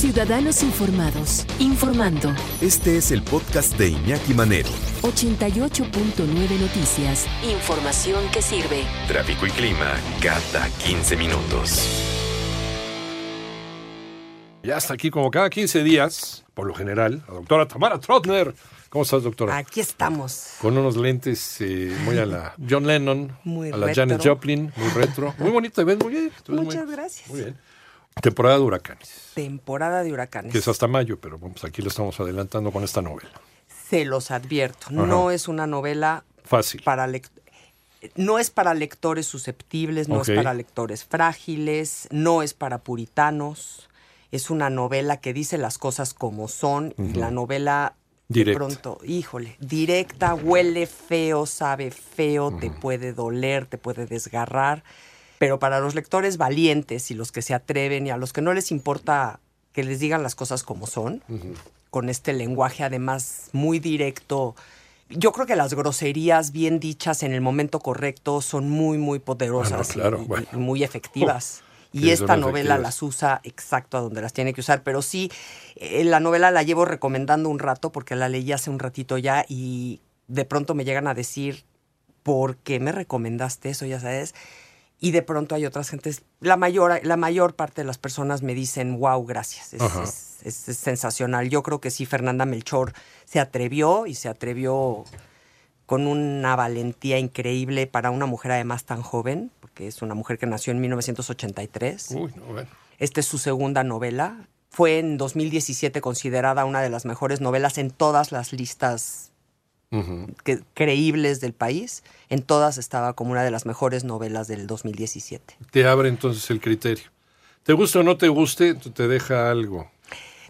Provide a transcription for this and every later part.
Ciudadanos Informados, informando. Este es el podcast de Iñaki Manero. 88.9 Noticias. Información que sirve. Tráfico y clima cada 15 minutos. Ya está aquí como cada 15 días, por lo general, la doctora Tamara Trotner. ¿Cómo estás, doctora? Aquí estamos. Con unos lentes eh, muy a la John Lennon, Muy a la retro. Janet Joplin, muy retro. Muy bonito, te ves muy bien. muy- Muchas gracias. Muy bien. Temporada de huracanes, Temporada de huracanes. que es hasta mayo, pero vamos, aquí lo estamos adelantando con esta novela. Se los advierto. No es una novela Fácil. para no es para lectores susceptibles, no es para lectores frágiles, no es para puritanos. Es una novela que dice las cosas como son y la novela Directa. de pronto, híjole, directa, huele feo, sabe feo, te puede doler, te puede desgarrar. Pero para los lectores valientes y los que se atreven y a los que no les importa que les digan las cosas como son, con este lenguaje además muy directo, yo creo que las groserías bien dichas en el momento correcto son muy, muy poderosas Ah, no, claro, y- bueno. muy efectivas. Sí, Y esta novela efectivas. las usa exacto a donde las tiene que usar. Pero sí, eh, la novela la llevo recomendando un rato porque la leí hace un ratito ya y de pronto me llegan a decir, ¿por qué me recomendaste eso? Ya sabes. Y de pronto hay otras gentes, la mayor, la mayor parte de las personas me dicen, wow, gracias, es, es- es- es sensacional. Yo creo que sí, Fernanda Melchor se atrevió y se atrevió con una valentía increíble para una mujer además tan joven, porque es una mujer que nació en 1983. Uy, no, bueno. Esta es su segunda novela. Fue en 2017 considerada una de las mejores novelas en todas las listas Que- creíbles del país. En todas estaba como una de las mejores novelas del 2017. Te abre entonces el criterio. Te guste o no te guste, te deja algo.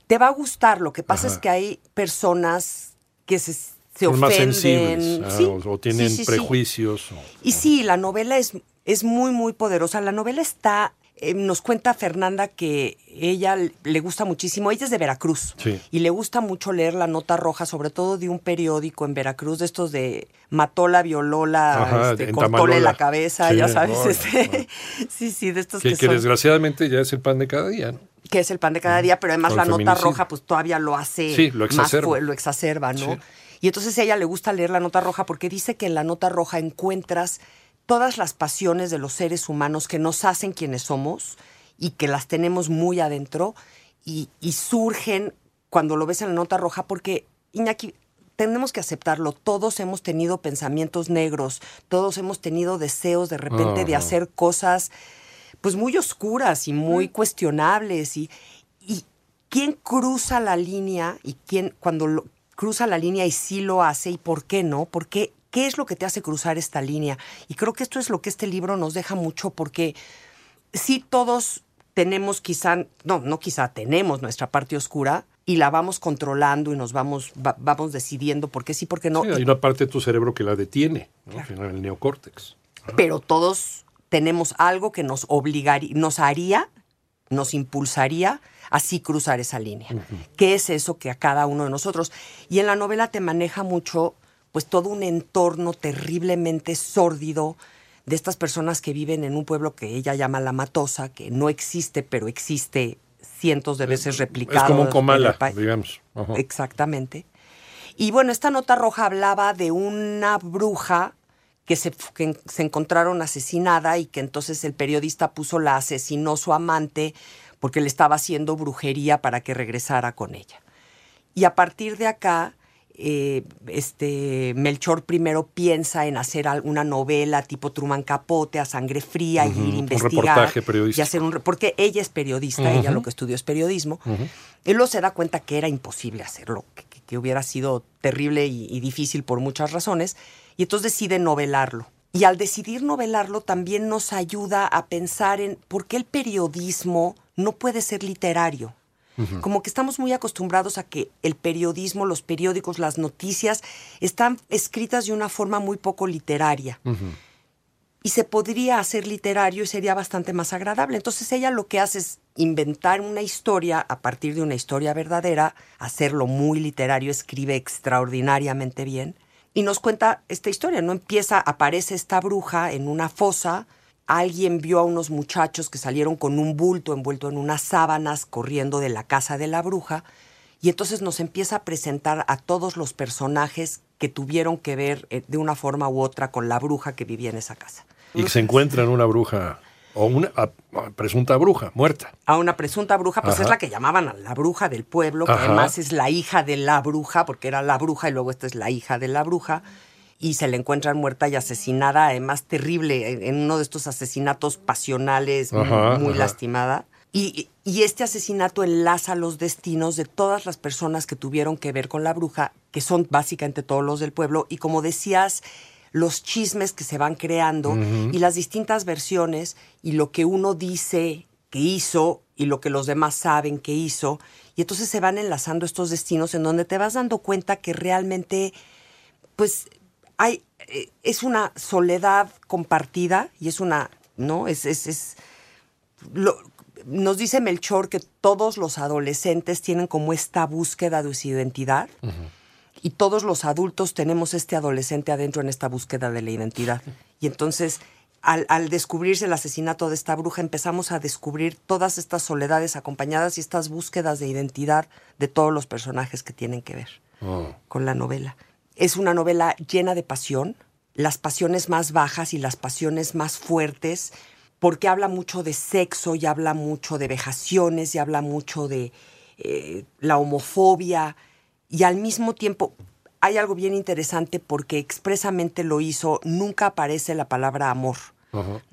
Te va a gustar, lo que pasa Ajá. es que hay personas que se, se Son más ofenden. sensibles ah, Sí, o, o tienen sí, sí, sí. prejuicios. o- Y sí, la novela es, es muy, muy poderosa. La novela está, eh, nos cuenta Fernanda que ella le gusta muchísimo, ella es de Veracruz, Sí. y le gusta mucho leer la nota roja, sobre todo de un periódico en Veracruz, de estos de Matola, Violola, Ajá, este, cortóle la cabeza, Sí, ya sabes. no, este, sí, sí, de estos que, que, que son- desgraciadamente ya es el pan de cada día. ¿no? que es el pan de cada día, pero además la nota roja pues todavía lo hace Sí, lo más exacerba. fue- lo exacerba, ¿no? Y entonces a ella le gusta leer la nota roja porque dice que en la nota roja encuentras todas las pasiones de los seres humanos que nos hacen quienes somos y que las tenemos muy adentro y, y surgen cuando lo ves en la nota roja porque, Iñaki, tenemos que aceptarlo, todos hemos tenido pensamientos negros, todos hemos tenido deseos de repente de hacer cosas pues muy oscuras y muy cuestionables y, y quién cruza la línea y quién cuando lo- cruza la línea y sí lo hace y por qué no, porque qué es lo que te hace cruzar esta línea y creo que esto es lo que este libro nos deja mucho porque sí todos tenemos quizá, no, no quizá, tenemos nuestra parte oscura y la vamos controlando y nos vamos, va- vamos decidiendo por qué sí, por qué no. Sí, hay una parte de tu cerebro que la detiene, ¿no? Al final, el neocórtex. pero todos tenemos algo que nos obligaría, nos haría, nos impulsaría así cruzar esa línea. ¿Qué es eso que a cada uno de nosotros? Y en la novela te maneja mucho, pues todo un entorno terriblemente sórdido de estas personas que viven en un pueblo que ella llama La Matosa, que no existe, pero existe cientos de veces replicado. Es como un comala, digamos. Ajá. Exactamente. Y bueno, esta nota roja hablaba de una bruja que se, que se encontraron asesinada y que entonces el periodista puso la asesinó su amante porque le estaba haciendo brujería para que regresara con ella. Y a partir de acá, eh, este Melchor primero piensa en hacer alguna novela tipo Truman Capote a sangre fría y ir a un investigar reportaje y hacer un porque ella es periodista, ella lo que estudió es periodismo. Y luego se da cuenta que era imposible hacerlo, que hubiera sido terrible y, y difícil por muchas razones, y entonces decide novelarlo. Y al decidir novelarlo también nos ayuda a pensar en por qué el periodismo no puede ser literario. Como que estamos muy acostumbrados a que el periodismo, los periódicos, las noticias están escritas de una forma muy poco literaria. Y se podría hacer literario y sería bastante más agradable. Entonces ella lo que hace es inventar una historia a partir de una historia verdadera, hacerlo muy literario, escribe extraordinariamente bien y nos cuenta esta historia. No empieza, aparece esta bruja en una fosa, alguien vio a unos muchachos que salieron con un bulto envuelto en unas sábanas corriendo de la casa de la bruja y entonces nos empieza a presentar a todos los personajes que tuvieron que ver eh, de una forma u otra con la bruja que vivía en esa casa. Y que se encuentran una bruja o una a- a presunta bruja muerta. a una presunta bruja, pues Ajá. es la que llamaban a la bruja del pueblo, que Ajá. además es la hija de la bruja, porque era la bruja y luego esta es la hija de la bruja, y se le encuentran muerta y asesinada, además terrible, en- uno de estos asesinatos pasionales, Ajá, muy ajá. lastimada. Y, y este asesinato enlaza los destinos de todas las personas que tuvieron que ver con la bruja, que son básicamente todos los del pueblo, y como decías, los chismes que se van creando y las distintas versiones y lo que uno dice que hizo y lo que los demás saben que hizo. Y entonces se van enlazando estos destinos en donde te vas dando cuenta que realmente, pues, hay, eh, es una soledad compartida y es una, ¿no? Es, es, es, lo- nos dice Melchor que todos los adolescentes tienen como esta búsqueda de su identidad y todos los adultos tenemos este adolescente adentro en esta búsqueda de la identidad. Y entonces, al, al descubrirse el asesinato de esta bruja, empezamos a descubrir todas estas soledades acompañadas y estas búsquedas de identidad de todos los personajes que tienen que ver con la novela. Es una novela llena de pasión, las pasiones más bajas y las pasiones más fuertes, porque habla mucho de sexo y habla mucho de vejaciones y habla mucho de eh, la homofobia y al mismo tiempo hay algo bien interesante porque expresamente lo hizo, nunca aparece la palabra amor.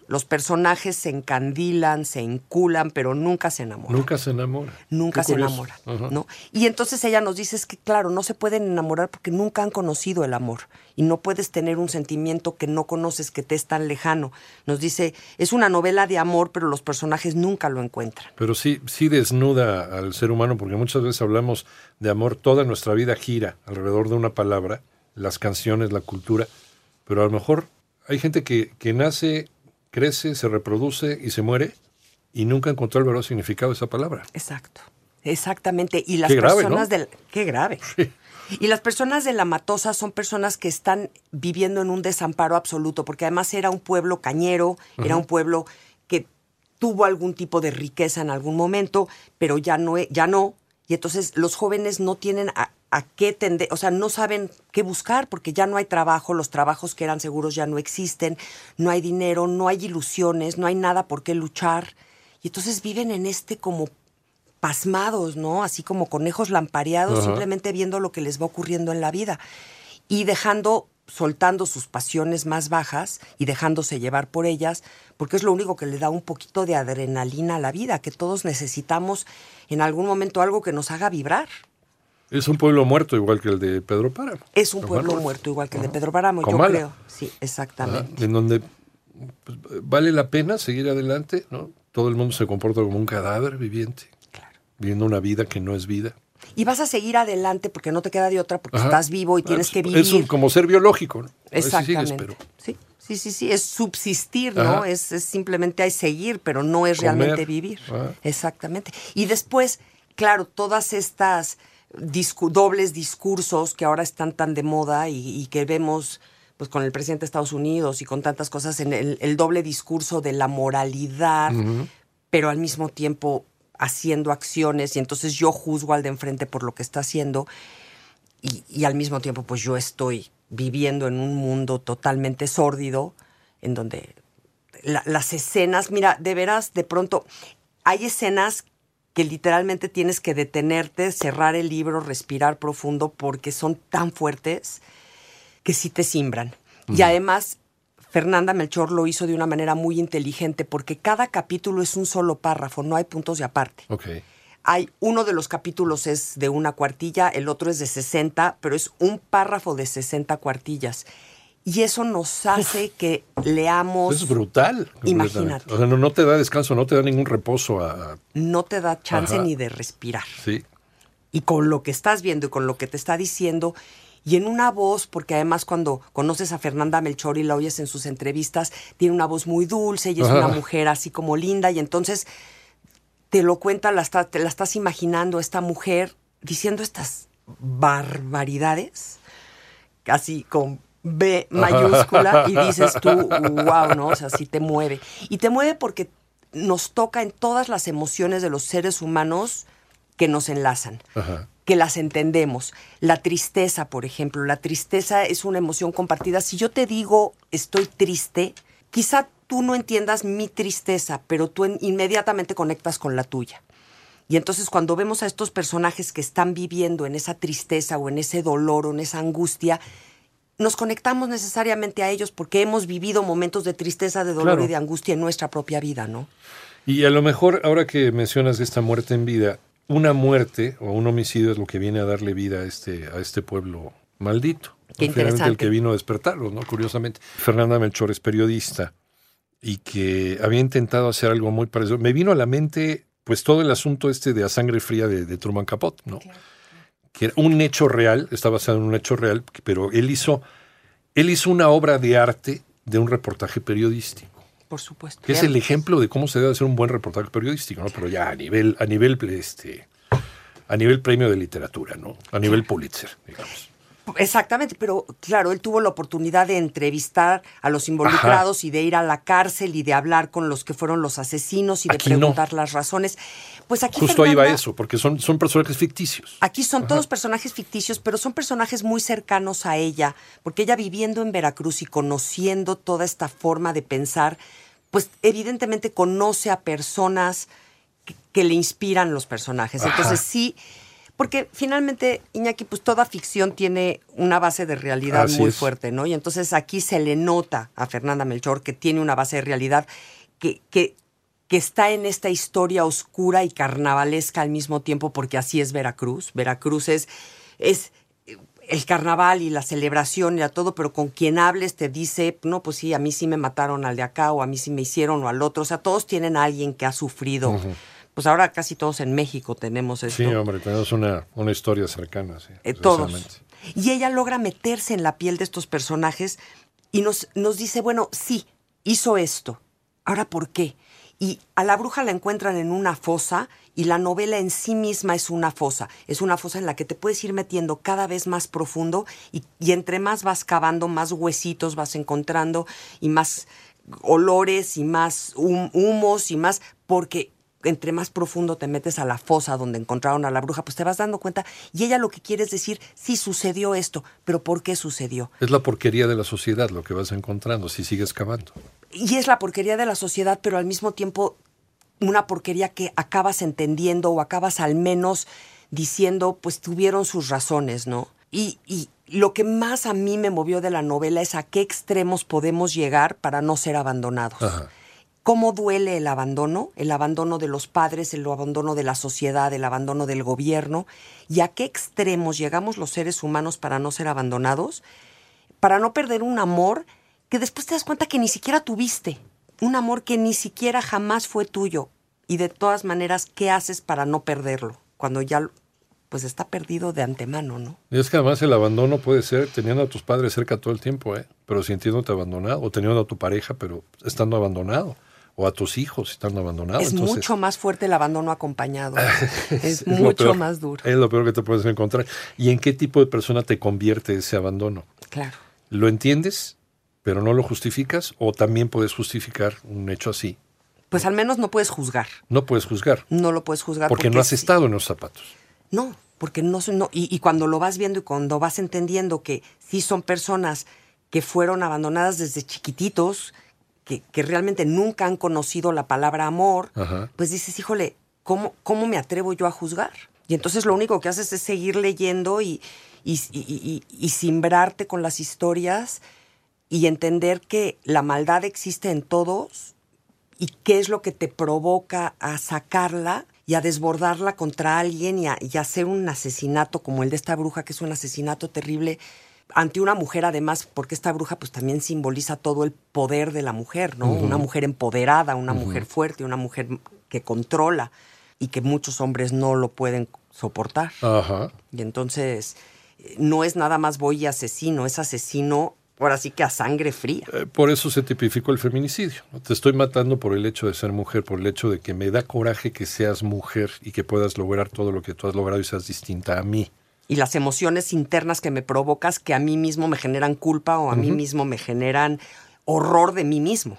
Los personajes se encandilan, se enculan, pero nunca se enamoran Nunca se enamora. nunca Qué se curioso. enamoran. ¿no? Y entonces ella nos dice es que claro, no se pueden enamorar porque nunca han conocido el amor y no puedes tener un sentimiento que no conoces, que te es tan lejano. Nos dice, es una novela de amor, pero los personajes nunca lo encuentran. Pero sí, sí desnuda al ser humano, porque muchas veces hablamos de amor, toda nuestra vida gira alrededor de una palabra, las canciones, la cultura, pero a lo mejor hay gente que, que nace, crece, se reproduce y se muere y nunca encontró el verdadero significado de esa palabra. Exacto. Exactamente. Y las Qué grave, personas ¿no? del qué grave. Y las personas de la Matosa son personas que están viviendo en un desamparo absoluto, porque además era un pueblo cañero, era un pueblo que tuvo algún tipo de riqueza en algún momento, pero ya no, e- ya no. Y entonces los jóvenes no tienen a, a qué tender, o sea, no saben qué buscar, porque ya no hay trabajo, los trabajos que eran seguros ya no existen, no hay dinero, no hay ilusiones, no hay nada por qué luchar. Y entonces viven en este como pasmados, ¿no? Así como conejos lampareados, simplemente viendo lo que les va ocurriendo en la vida y dejando, soltando sus pasiones más bajas y dejándose llevar por ellas, porque es lo único que le da un poquito de adrenalina a la vida, que todos necesitamos en algún momento algo que nos haga vibrar. Es un pueblo muerto igual que el de Pedro Páramo. Es un pueblo muerto, igual que el de Pedro Páramo, yo Comala. creo. Sí, exactamente. Ajá, en donde pues, vale la pena seguir adelante, ¿no? Todo el mundo se comporta como un cadáver viviente, Claro. viviendo una vida que no es vida. Y vas a seguir adelante porque no te queda de otra, porque Ajá. estás vivo y Ah, tienes pues, que vivir. Es un- como ser biológico, ¿no? Exactamente. sigues, pero Sí, sí, sí, sí, es subsistir, ¿no? Es, es simplemente hay seguir, pero no es Comer. realmente vivir. Ah. Exactamente. Y después, claro, todas estas discu- dobles discursos que ahora están tan de moda y, y que vemos pues con el presidente de Estados Unidos y con tantas cosas en el, el doble discurso de la moralidad, pero al mismo tiempo haciendo acciones y entonces yo juzgo al de enfrente por lo que está haciendo y, y al mismo tiempo pues yo estoy viviendo en un mundo totalmente sórdido en donde la- las escenas, mira, de veras, de pronto hay escenas que literalmente tienes que detenerte, cerrar el libro, respirar profundo porque son tan fuertes que sí te simbran. Y además, Fernanda Melchor lo hizo de una manera muy inteligente porque cada capítulo es un solo párrafo, no hay puntos de aparte. ok. Hay uno de los capítulos es de una cuartilla, el otro es de 60, pero es un párrafo de 60 cuartillas. Y eso nos hace que leamos. Es brutal. Imagínate. O sea, no, no, te da descanso, no te da ningún reposo a. No te da chance ni de respirar. Sí. Y con lo que estás viendo y con lo que te está diciendo, y en una voz, porque además cuando conoces a Fernanda Melchor y la oyes en sus entrevistas, tiene una voz muy dulce y es una mujer así como linda, y entonces te lo cuenta, la te la estás imaginando, esta mujer diciendo estas barbaridades, casi con B mayúscula, y dices tú, wow, ¿no? O sea, sí te mueve. Y te mueve porque nos toca en todas las emociones de los seres humanos que nos enlazan, que las entendemos. La tristeza, por ejemplo, la tristeza es una emoción compartida. Si yo te digo estoy triste, quizá tú no entiendas mi tristeza, pero tú inmediatamente conectas con la tuya. Y entonces cuando vemos a estos personajes que están viviendo en esa tristeza o en ese dolor o en esa angustia, nos conectamos necesariamente a ellos porque hemos vivido momentos de tristeza, de dolor y de angustia en nuestra propia vida, ¿no? Y a lo mejor, ahora que mencionas esta muerte en vida, una muerte o un homicidio es lo que viene a darle vida a este, a este pueblo maldito. Qué interesante. el que vino a despertarlo, ¿no? Curiosamente. Fernanda Melchor es periodista y que había intentado hacer algo muy parecido. Me vino a la mente, pues, todo el asunto este de a sangre fría de, Truman Capote, ¿no? Que era un hecho real, está basado en un hecho real, pero él hizo, él hizo una obra de arte de un reportaje periodístico. Por supuesto. Que es el ejemplo de cómo se debe hacer un buen reportaje periodístico, ¿no? Pero ya a nivel, a nivel, este, a nivel premio de literatura, ¿no? A nivel Pulitzer, digamos. Exactamente, pero claro, él tuvo la oportunidad de entrevistar a los involucrados y de ir a la cárcel y de hablar con los que fueron los asesinos y de preguntar las razones. Pues aquí Justo ahí va eso, porque son, son personajes ficticios. Aquí son todos personajes ficticios, pero son personajes muy cercanos a ella, porque ella viviendo en Veracruz y conociendo toda esta forma de pensar, pues evidentemente conoce a personas que, le inspiran los personajes. Entonces sí, porque finalmente, Iñaki, pues toda ficción tiene una base de realidad muy fuerte, ¿no? Y entonces aquí se le nota a Fernanda Melchor que tiene una base de realidad que, que, que está en esta historia oscura y carnavalesca al mismo tiempo, porque así es Veracruz. Veracruz es, es el carnaval y la celebración y a todo, pero con quien hables te dice, no, pues sí, a mí sí me mataron al de acá o a mí sí me hicieron o al otro. O sea, todos tienen a alguien que ha sufrido. Pues ahora casi todos en México tenemos esto. Sí, hombre, tenemos una, una historia cercana. Sí, eh, todos. Y ella logra meterse en la piel de estos personajes y nos, nos dice, bueno, sí, hizo esto. Ahora, ¿por qué? Y a la bruja la encuentran en una fosa y la novela en sí misma es una fosa. Es una fosa en la que te puedes ir metiendo cada vez más profundo y, entre más vas cavando, más huesitos vas encontrando y más olores y más humos y más, porque entre más profundo te metes a la fosa donde encontraron a la bruja, pues te vas dando cuenta. Y ella lo que quiere es decir, sí sucedió esto, pero ¿por qué sucedió? Es la porquería de la sociedad lo que vas encontrando si sigues cavando. Y es la porquería de la sociedad, pero al mismo tiempo una porquería que acabas entendiendo o acabas al menos diciendo, pues tuvieron sus razones, ¿no? Y, y, lo que más a mí me movió de la novela es a qué extremos podemos llegar para no ser abandonados. ¿Cómo duele el abandono? El abandono de los padres, el abandono de la sociedad, el abandono del gobierno. ¿Y a qué extremos llegamos los seres humanos para no ser abandonados? Para no perder un amor que después te das cuenta que ni siquiera tuviste un amor que ni siquiera jamás fue tuyo. Y de todas maneras, ¿qué haces para no perderlo? Cuando ya pues está perdido de antemano, ¿no? Y es que además el abandono puede ser teniendo a tus padres cerca todo el tiempo, ¿eh? pero sintiéndote abandonado, o teniendo a tu pareja, pero estando abandonado, o a tus hijos estando abandonados. Es mucho más fuerte el abandono acompañado. es, mucho más duro. Es lo peor que te puedes encontrar. ¿Y en qué tipo de persona te convierte ese abandono? Claro. ¿Lo entiendes? Pero no lo justificas o también puedes justificar un hecho así. Pues al menos no puedes juzgar. No puedes juzgar. No lo puedes juzgar. Porque, no has estado en los zapatos. No, porque no, no y, y, cuando lo vas viendo y cuando vas entendiendo que sí son personas que fueron abandonadas desde chiquititos, que, que realmente nunca han conocido la palabra amor, pues dices, híjole, ¿cómo, ¿cómo me atrevo yo a juzgar? Y entonces lo único que haces es seguir leyendo y, y, y, y, simbrarte con las historias y entender que la maldad existe en todos y qué es lo que te provoca a sacarla y a desbordarla contra alguien y a, hacer un asesinato como el de esta bruja, que es un asesinato terrible, ante una mujer además, porque esta bruja pues también simboliza todo el poder de la mujer, ¿no? Una mujer empoderada, una mujer fuerte, una mujer que controla y que muchos hombres no lo pueden soportar. Ajá. Y entonces eh, no es nada más voy y asesino, es asesino ahora sí que a sangre fría. Eh, por eso se tipificó el feminicidio. Te estoy matando por el hecho de ser mujer, por el hecho de que me da coraje que seas mujer y que puedas lograr todo lo que tú has logrado y seas distinta a mí. Y las emociones internas que me provocas que a mí mismo me generan culpa o a mí mismo me generan horror de mí mismo.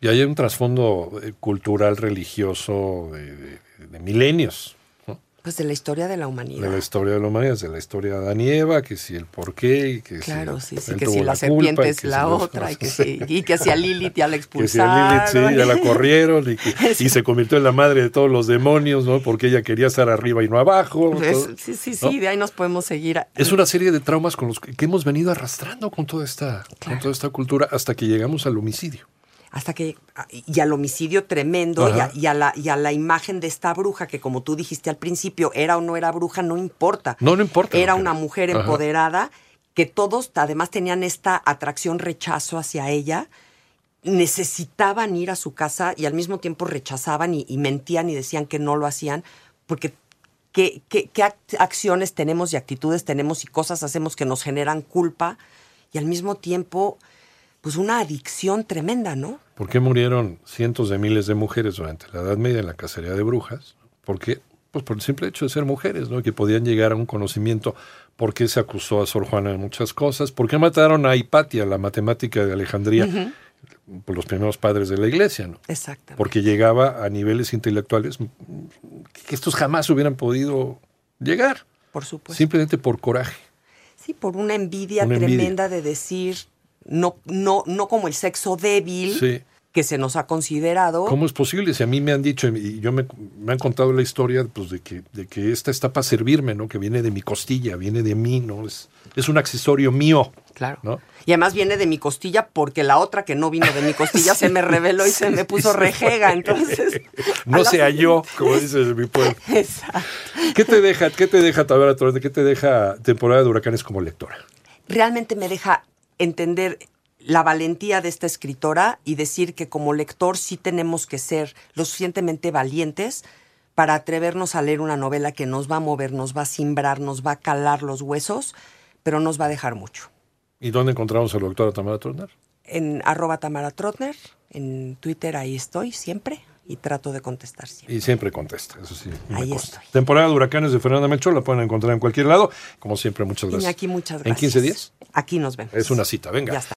Y hay un trasfondo eh, cultural, religioso, de, de- de milenios. Pues de la historia de la humanidad. De la historia de la humanidad, de la historia de Adán y Eva, que si el porqué, que Claro, si sí, sí, que si la, serpiente es la si otra, y que, si, y que si a Lilith ya la Que si a expulsaron. Lilith, sí, ya la corrieron y, que- y se convirtió en la madre de todos los demonios, ¿no? Porque ella quería estar arriba y no abajo. Todo. sí, sí, ¿no? sí, de ahí nos podemos seguir. a- Es una serie de traumas con los que, hemos venido arrastrando con toda esta, con toda esta cultura hasta que llegamos al homicidio. Hasta que y al homicidio tremendo y a, Ajá. y a la y a la imagen de esta bruja que como tú dijiste al principio era o no era bruja no importa No, no importa. era una mujer Ajá. empoderada que todos además tenían esta atracción rechazo hacia ella necesitaban ir a su casa y al mismo tiempo rechazaban y, y mentían y decían que no lo hacían porque qué, qué- qué ac- acciones tenemos y actitudes tenemos y cosas hacemos que nos generan culpa y al mismo tiempo pues una adicción tremenda, ¿no? ¿Por qué murieron cientos de miles de mujeres durante la Edad Media en la cacería de brujas? ¿Por qué? Pues por el simple hecho de ser mujeres, ¿no? Que podían llegar a un conocimiento. ¿Por qué se acusó a Sor Juana de muchas cosas? ¿Por qué mataron a Hipatia, la matemática de Alejandría, los primeros padres de la iglesia, ¿no? Exactamente. Porque llegaba a niveles intelectuales que estos jamás hubieran podido llegar, por supuesto. simplemente por coraje. Sí, por una envidia Una envidia. tremenda de decir, no, no, no como el sexo débil Sí. que se nos ha considerado. ¿Cómo es posible? Si a mí me han dicho, y yo me, me han contado la historia, pues de que, de que esta está para servirme, ¿no? Que viene de mi costilla, viene de mí, ¿no? Es, es un accesorio mío, Claro. ¿no? Y además viene de mi costilla porque la otra que no vino de mi costilla se me reveló y se me puso rejega. Entonces. No se halló, como dices mi pueblo. Exacto. ¿Qué te deja, qué te deja Torrente? ¿Qué te deja temporada de huracanes como lectora? Realmente me deja entender la valentía de esta escritora y decir que como lector sí tenemos que ser lo suficientemente valientes para atrevernos a leer una novela que nos va a mover, nos va a simbrar, nos va a calar los huesos, pero nos va a dejar mucho. ¿Y dónde encontramos a la doctora Tamara Torner? En arroba Tamara Trotner, en Twitter ahí estoy siempre y trato de contestar siempre. Y siempre contesta, eso sí. Ahí estoy. Temporada de huracanes de Fernanda Melchor, la pueden encontrar en cualquier lado. Como siempre, muchas gracias. Iñaki, muchas ¿En gracias. 15 días? Aquí nos vemos. Es una cita, venga. Ya está.